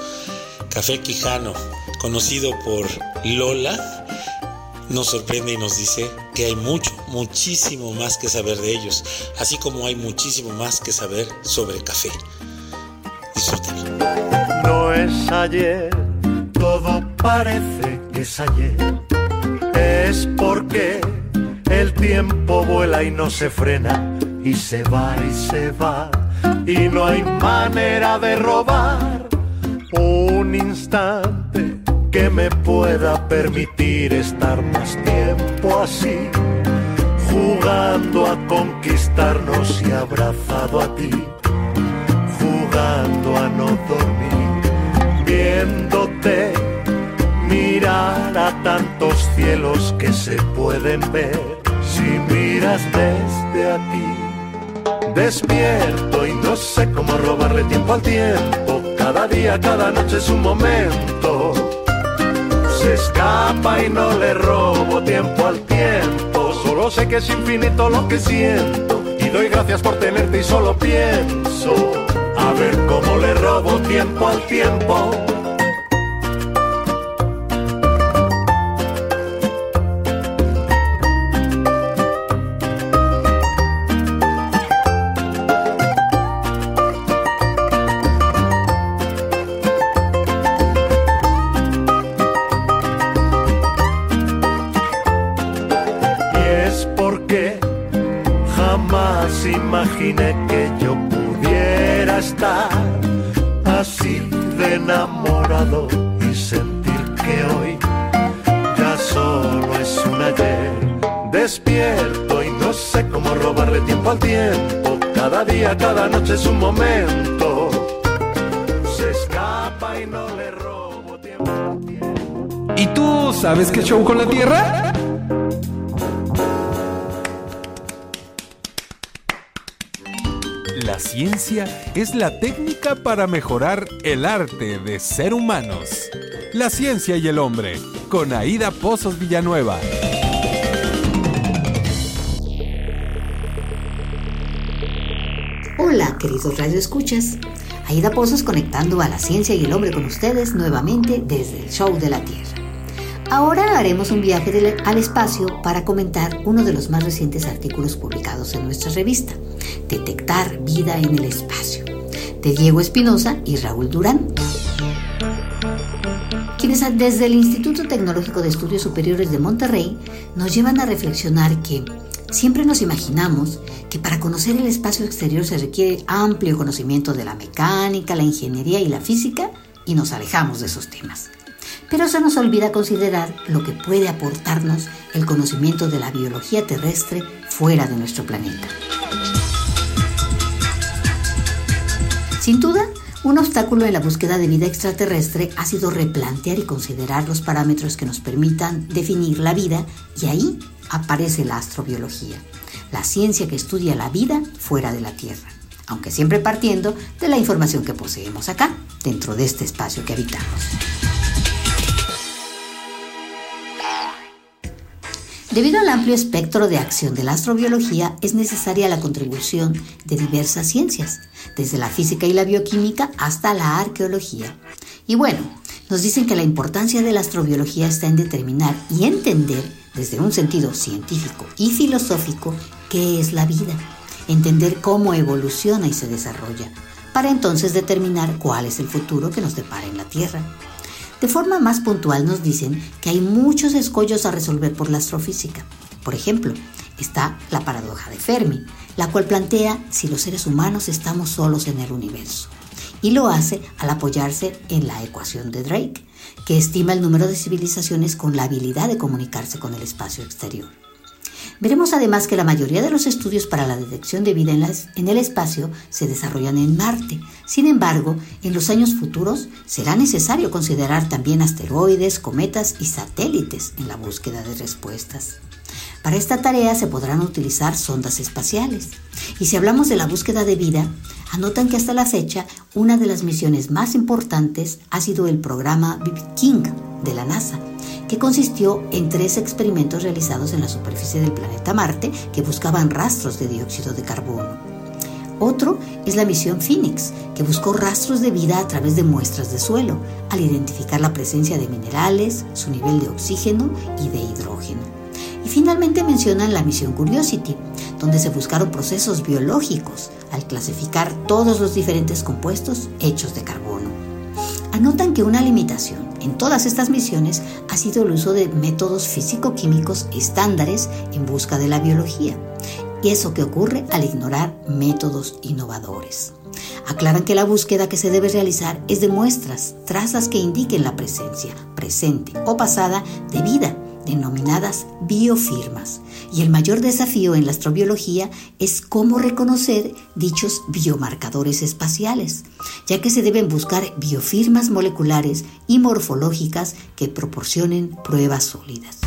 S9: Café Quijano, conocido por Lola, nos sorprende y nos dice que hay mucho, muchísimo más que saber de ellos, así como hay muchísimo más que saber sobre café. Disfrútenlo.
S10: No es ayer, todo parece que es ayer. Es porque el tiempo vuela y no se frena, y se va y se va, y no hay manera de robar un instante que me pueda permitir estar más tiempo así, jugando a conquistarnos y abrazado a ti jugando a no dormir, viéndote mirar a tantos cielos que se pueden ver si miras desde aquí. Despierto y no sé cómo robarle tiempo al tiempo, cada día, cada noche es un momento. Se escapa y no le robo tiempo al tiempo, solo sé que es infinito lo que siento y doy gracias por tenerte y solo pienso a ver cómo le robo tiempo al tiempo.
S7: Sabes qué show con la Tierra? La ciencia es la técnica para mejorar el arte de ser humanos. La ciencia y el hombre, con Aida Pozos Villanueva.
S11: Hola, queridos radioescuchas. Aida Pozos conectando a la ciencia y el hombre con ustedes nuevamente desde el Show de la Tierra. Ahora haremos un viaje al espacio para comentar uno de los más recientes artículos publicados en nuestra revista, Detectar vida en el espacio, de Diego Espinosa y Raúl Durán. Quienes desde el Instituto Tecnológico de Estudios Superiores de Monterrey nos llevan a reflexionar que siempre nos imaginamos que para conocer el espacio exterior se requiere amplio conocimiento de la mecánica, la ingeniería y la física y nos alejamos de esos temas. Pero se nos olvida considerar lo que puede aportarnos el conocimiento de la biología terrestre fuera de nuestro planeta. Sin duda, un obstáculo en la búsqueda de vida extraterrestre ha sido replantear y considerar los parámetros que nos permitan definir la vida y ahí aparece la astrobiología, la ciencia que estudia la vida fuera de la Tierra, aunque siempre partiendo de la información que poseemos acá, dentro de este espacio que habitamos. Debido al amplio espectro de acción de la astrobiología, es necesaria la contribución de diversas ciencias, desde la física y la bioquímica hasta la arqueología. Y bueno, nos dicen que la importancia de la astrobiología está en determinar y entender, desde un sentido científico y filosófico, qué es la vida, entender cómo evoluciona y se desarrolla, para entonces determinar cuál es el futuro que nos depara en la Tierra. De forma más puntual nos dicen que hay muchos escollos a resolver por la astrofísica. Por ejemplo, está la paradoja de Fermi, la cual plantea si los seres humanos estamos solos en el universo. Y lo hace al apoyarse en la ecuación de Drake, que estima el número de civilizaciones con la habilidad de comunicarse con el espacio exterior. Veremos además que la mayoría de los estudios para la detección de vida en, el espacio se desarrollan en Marte. Sin embargo, en los años futuros será necesario considerar también asteroides, cometas y satélites en la búsqueda de respuestas. Para esta tarea se podrán utilizar sondas espaciales. Y si hablamos de la búsqueda de vida, anotan que hasta la fecha una de las misiones más importantes ha sido el programa King de la NASA, que consistió en tres experimentos realizados en la superficie del planeta Marte que buscaban rastros de dióxido de carbono. Otro es la misión Phoenix, que buscó rastros de vida a través de muestras de suelo, al identificar la presencia de minerales, su nivel de oxígeno y de hidrógeno. Y finalmente mencionan la misión Curiosity, donde se buscaron procesos biológicos al clasificar todos los diferentes compuestos hechos de carbono. Anotan que una limitación en todas estas misiones ha sido el uso de métodos físico-químicos estándares en busca de la biología, y eso que ocurre al ignorar métodos innovadores. Aclaran que la búsqueda que se debe realizar es de muestras, trazas que indiquen la presencia, presente o pasada de vida, denominadas biofirmas. Y el mayor desafío en la astrobiología es cómo reconocer dichos biomarcadores espaciales, ya que se deben buscar biofirmas moleculares y morfológicas que proporcionen pruebas sólidas.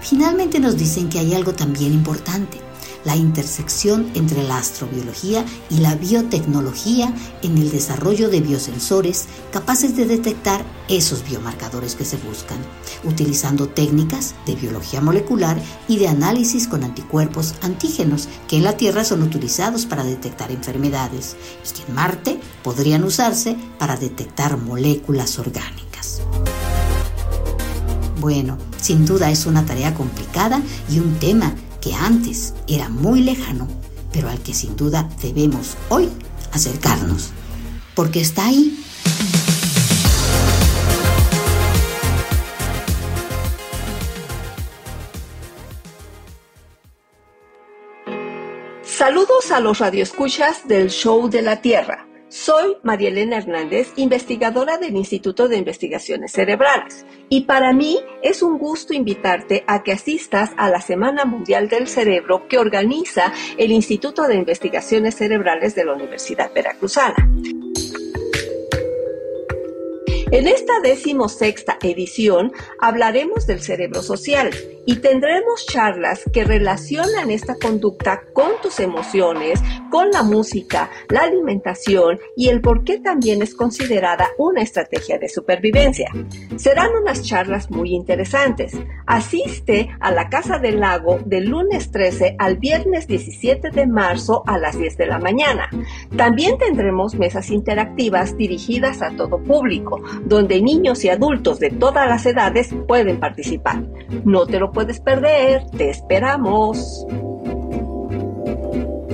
S11: Finalmente nos dicen que hay algo también importante, la intersección entre la astrobiología y la biotecnología en el desarrollo de biosensores capaces de detectar esos biomarcadores que se buscan, utilizando técnicas de biología molecular y de análisis con anticuerpos antígenos que en la Tierra son utilizados para detectar enfermedades y que en Marte podrían usarse para detectar moléculas orgánicas. Bueno, sin duda es una tarea complicada y un tema que antes era muy lejano, pero al que sin duda debemos hoy acercarnos, porque está ahí.
S12: Saludos a los radioescuchas del Show de la Tierra. Soy María Elena Hernández, investigadora del Instituto de Investigaciones Cerebrales, y para mí es un gusto invitarte a que asistas a la Semana Mundial del Cerebro que organiza el Instituto de Investigaciones Cerebrales de la Universidad Veracruzana. En esta decimosexta edición hablaremos del cerebro social y tendremos charlas que relacionan esta conducta con tus emociones, con la música, la alimentación y el por qué también es considerada una estrategia de supervivencia. Serán unas charlas muy interesantes. Asiste a la Casa del Lago del lunes 13 al viernes 17 de marzo a las 10 de la mañana. También tendremos mesas interactivas dirigidas a todo público, donde niños y adultos de todas las edades pueden participar. No te lo puedes perder, te esperamos.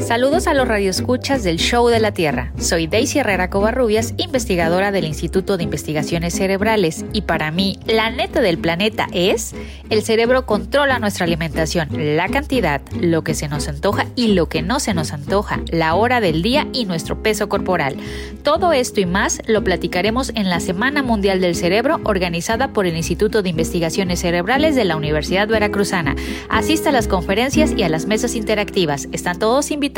S13: Saludos a los radioescuchas del Show de la Tierra. Soy Daisy Herrera Covarrubias, investigadora del Instituto de Investigaciones Cerebrales, y para mí, la neta del planeta es: el cerebro controla nuestra alimentación, la cantidad, lo que se nos antoja y lo que no se nos antoja, la hora del día y nuestro peso corporal. Todo esto y más lo platicaremos en la Semana Mundial del Cerebro, organizada por el Instituto de Investigaciones Cerebrales de la Universidad Veracruzana. Asista a las conferencias y a las mesas interactivas. Están todos invitados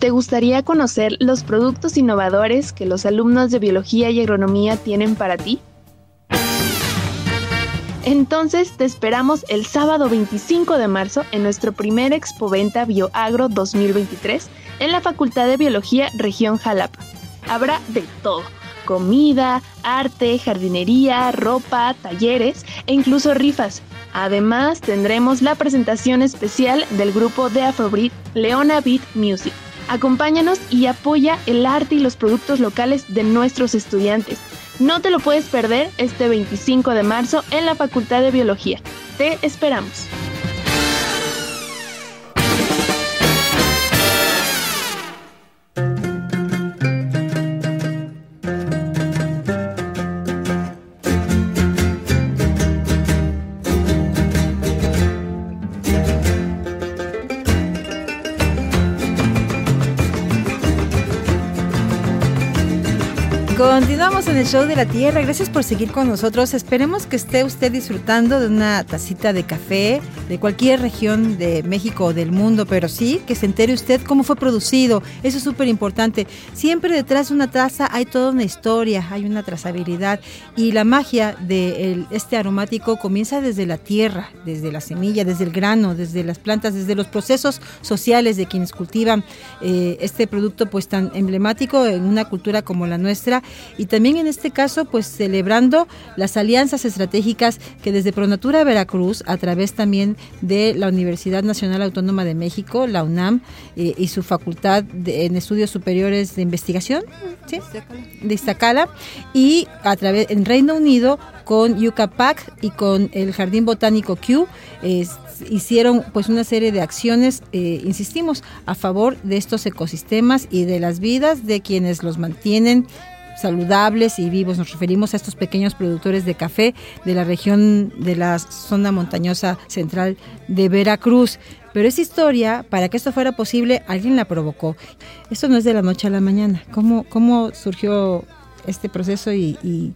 S14: ¿Te gustaría conocer los productos innovadores que los alumnos de biología y agronomía tienen para ti? Entonces te esperamos el sábado 25 de marzo en nuestro primer Expoventa BioAgro 2023 en la Facultad de Biología Región Jalapa. Habrá de todo, comida, arte, jardinería, ropa, talleres e incluso rifas. Además tendremos la presentación especial del grupo de Afrobeat Leona Beat Music Acompáñanos y apoya el arte y los productos locales de nuestros estudiantes. No te lo puedes perder este 25 de marzo en la Facultad de Biología. Te esperamos.
S2: En el show de la Tierra. Gracias por seguir con nosotros. Esperemos que esté usted disfrutando de una tacita de café de cualquier región de México o del mundo, pero sí que se entere usted cómo fue producido. Eso es súper importante. Siempre detrás de una taza hay toda una historia, hay una trazabilidad y la magia de este aromático comienza desde la tierra, desde la semilla, desde el grano, desde las plantas, desde los procesos sociales de quienes cultivan eh, este producto pues tan emblemático en una cultura como la nuestra y también en este caso pues celebrando las alianzas estratégicas que desde Pronatura Veracruz a través también de la Universidad Nacional Autónoma de México, la UNAM eh, y su facultad en estudios superiores de investigación de Iztacala y a través en Reino Unido con UCAPAC y con el Jardín Botánico Q hicieron pues una serie de acciones, eh, insistimos, a favor de estos ecosistemas y de las vidas de quienes los mantienen saludables y vivos. Nos referimos a estos pequeños productores de café de la región de la zona montañosa central de Veracruz. Pero esa historia, para que esto fuera posible, alguien la provocó. Esto no es de la noche a la mañana. ¿Cómo, cómo surgió este proceso y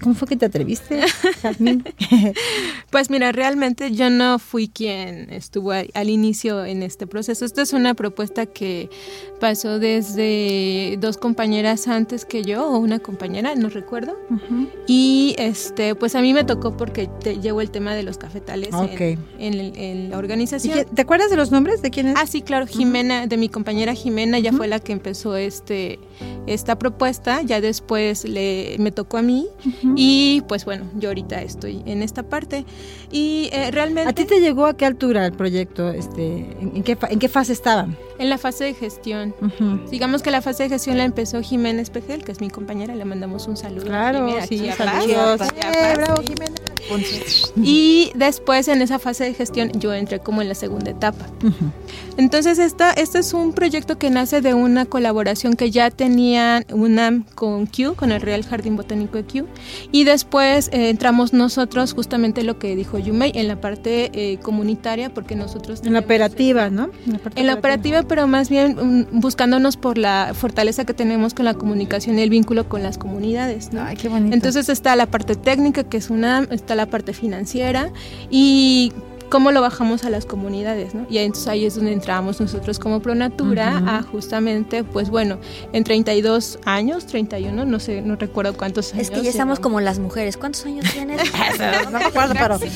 S2: ¿Cómo fue que te atreviste,
S5: pues mira, realmente yo no fui quien estuvo al inicio en este proceso. Esta es una propuesta que pasó desde dos compañeras antes que yo, o una compañera, no recuerdo. Y este, pues a mí me tocó porque te llevo el tema de los cafetales en, la organización.
S2: ¿Te acuerdas de los nombres de quiénes?
S5: Ah, sí, claro, Jimena, de mi compañera Jimena, ella fue la que empezó este, esta propuesta. Ya después le, me tocó a mí. Y pues bueno, yo ahorita estoy en esta parte. Y eh, realmente...
S2: ¿A ti te llegó a qué altura el proyecto? Este, ¿en, qué, ¿En qué fase estaban?
S5: En la fase de gestión. Digamos que la fase de gestión la empezó Jiménez Pejel, que es mi compañera, le mandamos un saludo.
S2: Claro, sí, saludos.
S5: Eh, bravo, Jimena. Y después en esa fase de gestión yo entré como en la segunda etapa. Entonces esta, este es un proyecto que nace de una colaboración que ya tenían UNAM con Q, con el Real Jardín Botánico de Q. Y después eh, entramos nosotros justamente lo que dijo Yumei en la parte eh, comunitaria porque nosotros...
S2: En la operativa, ¿no?
S5: En la operativa, pero más bien mm, buscándonos por la fortaleza que tenemos con la comunicación y el vínculo con las comunidades. ¿no?
S2: Ay, qué bonito.
S5: Entonces está la parte técnica, que es una, está la parte financiera y cómo lo bajamos a las comunidades, ¿no? Y entonces ahí es donde entramos nosotros como Pronatura a justamente, pues bueno, en 32 años, 31, no sé, no recuerdo cuántos años.
S3: Es que ya estamos como las mujeres. ¿Cuántos años tienes?
S2: no me acuerdo, pero...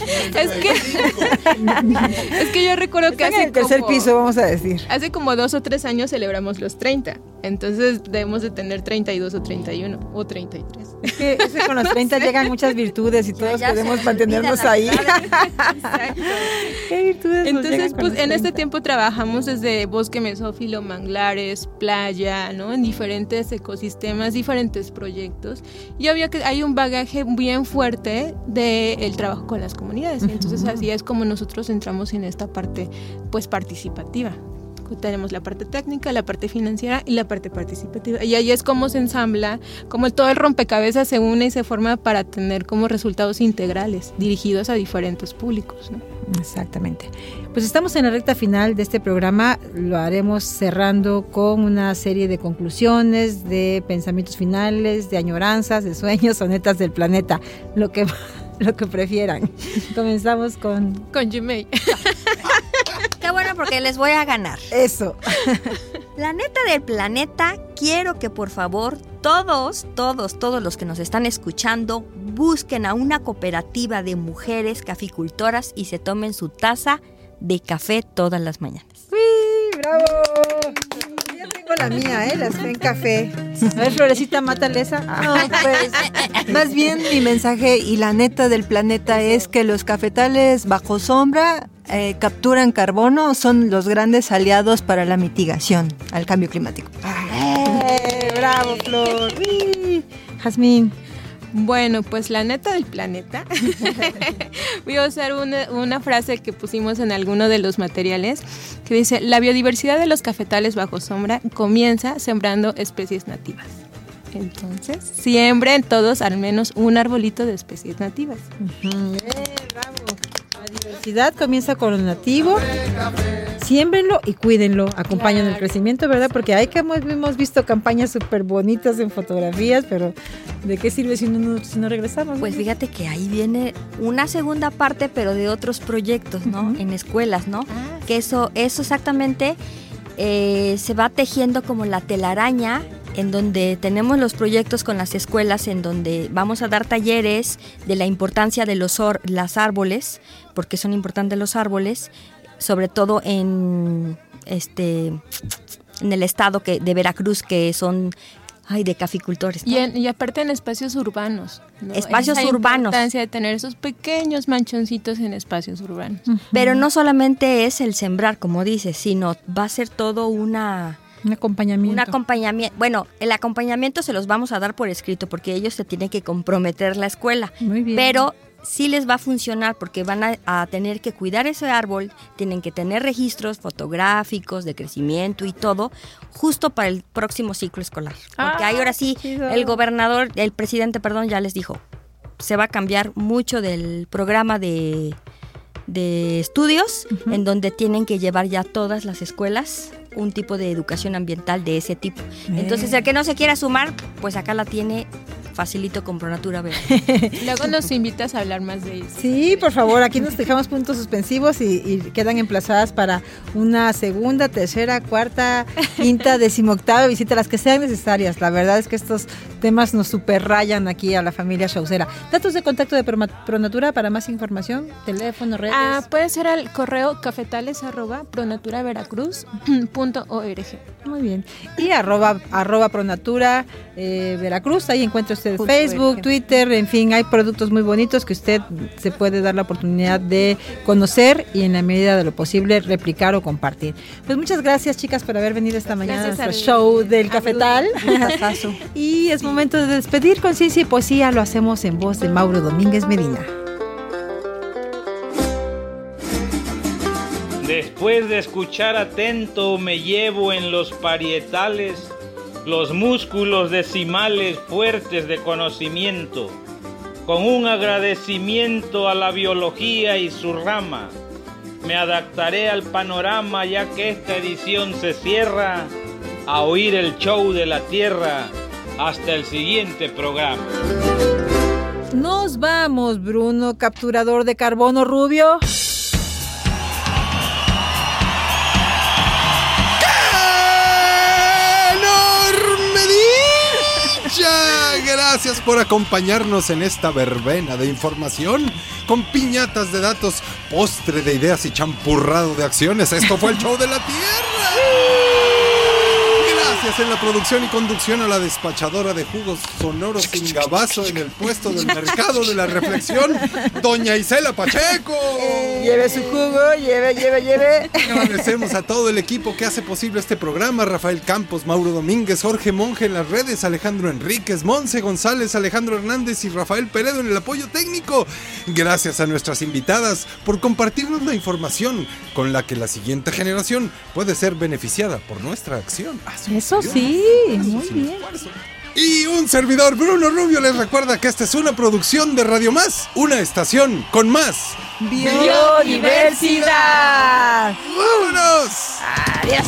S5: Es que, es que yo recuerdo que
S2: Están
S5: hace
S2: en el tercer
S5: como-
S2: piso, vamos a decir.
S5: Hace como dos o tres años celebramos los 30. Entonces debemos de tener 32 o 31 o 33.
S2: Es que, es que con los 30 llegan muchas virtudes y todos
S5: nos
S2: mantenernos ahí. ¿Qué virtudes
S5: Entonces, pues en este
S2: 30?
S5: tiempo trabajamos desde bosque mesófilo, manglares, playa, ¿no? En diferentes ecosistemas, diferentes proyectos. Y obvio que hay un bagaje bien fuerte del trabajo con las comunidades. Entonces, así es como nosotros entramos en esta parte, pues, participativa. Tenemos la parte técnica, la parte financiera y la parte participativa. Y ahí es como se ensambla, como todo el rompecabezas se une y se forma para tener como resultados integrales, dirigidos a diferentes públicos, ¿no?
S2: Exactamente. Pues estamos en la recta final de este programa. Lo haremos cerrando con una serie de conclusiones, de pensamientos finales, de añoranzas, de sueños, sonetas del planeta, lo que, lo que prefieran. Comenzamos con...
S5: Con Gmail.
S3: Bueno porque les voy a ganar.
S2: Eso.
S3: La neta del planeta, quiero que por favor todos, todos, todos los que nos están escuchando busquen a una cooperativa de mujeres caficultoras y se tomen su taza de café todas las mañanas.
S2: ¡Uy, bravo! Yo tengo la mía, ¿eh? Las en café. A ver, Florecita, mátale esa.
S4: No, pues, más bien mi mensaje y la neta del planeta es que los cafetales bajo sombra eh, capturan carbono, son los grandes aliados para la mitigación al cambio climático.
S2: ¡Eh, bravo, Flor! ¡Uy! Jazmín.
S5: Bueno, pues la neta del planeta. Voy a usar una, una frase que pusimos en alguno de los materiales que dice, la biodiversidad de los cafetales bajo sombra comienza sembrando especies nativas. Entonces, siembren todos al menos un arbolito de especies nativas.
S2: La diversidad comienza con lo nativo. Siémbrenlo y cuídenlo. Acompañan el crecimiento, ¿verdad? Porque hay que hemos, visto campañas súper bonitas en fotografías, pero ¿de qué sirve si no, si no regresamos?
S3: Pues fíjate que ahí viene una segunda parte, pero de otros proyectos, ¿no? En escuelas, ¿no? Que eso, eso exactamente eh, se va tejiendo como la telaraña, en donde tenemos los proyectos con las escuelas, en donde vamos a dar talleres de la importancia de los or- las árboles, porque son importantes los árboles, sobre todo en este en el estado que de Veracruz, que son ay, de caficultores. ¿no?
S5: Y, en- y aparte en espacios urbanos. ¿no?
S3: Espacios
S5: Esa
S3: urbanos.
S5: importancia de tener esos pequeños manchoncitos en espacios urbanos.
S3: Pero no solamente es el sembrar, como dices, sino va a ser todo una...
S2: Un acompañamiento.
S3: Un acompañamiento. Bueno, el acompañamiento se los vamos a dar por escrito porque ellos se tienen que comprometer la escuela.
S2: Muy bien.
S3: Pero sí les va a funcionar porque van a, a tener que cuidar ese árbol, tienen que tener registros fotográficos de crecimiento y todo, justo para el próximo ciclo escolar. Porque ahí ahora sí, el gobernador, el presidente, perdón, ya les dijo, se va a cambiar mucho del programa de, de estudios, en donde tienen que llevar ya todas las escuelas un tipo de educación ambiental de ese tipo. Entonces, el que no se quiera sumar, pues acá la tiene facilito con Pronatura Verde.
S5: Luego nos invitas a hablar más de eso.
S2: Sí, por favor, aquí nos dejamos puntos suspensivos y, y quedan emplazadas para una segunda, tercera, cuarta, quinta, decimoctava visita, las que sean necesarias. La verdad es que estos temas nos superrayan aquí a la familia Chaucera. Datos de contacto de Pronatura para más información, teléfono, redes.
S5: Ah, puede ser al correo cafetales arroba pronaturaveracruz.org.
S2: Muy bien. Y arroba, arroba Pronatura eh, Veracruz, ahí encuentra usted Facebook, Twitter, en fin, hay productos muy bonitos que usted se puede dar la oportunidad de conocer y en la medida de lo posible replicar o compartir. Pues muchas gracias chicas por haber venido esta mañana
S5: gracias
S2: a nuestro show del a
S4: cafetal.
S2: y es momento de despedir con ciencia y poesía, lo hacemos en voz de Mauro Domínguez Medina.
S15: Después de escuchar atento, me llevo en los parietales los músculos decimales fuertes de conocimiento, con un agradecimiento a la biología y su rama. Me adaptaré al panorama ya que esta edición se cierra a oír el show de la Tierra hasta el siguiente programa.
S2: Nos vamos, Bruno, capturador de carbono rubio.
S1: Gracias por acompañarnos en esta verbena de información con piñatas de datos, postre de ideas y champurrado de acciones. Esto fue el show de la Tierra. Gracias en la producción y conducción a la despachadora de jugos sonoros sin gabazo en el puesto del mercado de la reflexión, doña Isela Pacheco.
S2: Lleve su jugo, lleve, lleve, lleve.
S1: Agradecemos a todo el equipo que hace posible este programa, Rafael Campos, Mauro Domínguez, Jorge Monge en las redes, Alejandro Enríquez, Monse González, Alejandro Hernández y Rafael Peredo en el apoyo técnico. Gracias a nuestras invitadas por compartirnos la información con la que la siguiente generación puede ser beneficiada por nuestra acción.
S2: Eso sí, muy bien.
S1: Y un servidor, Bruno Rubio, les recuerda que esta es una producción de Radio Más, una estación con más
S2: biodiversidad. ¡Vámonos! Adiós.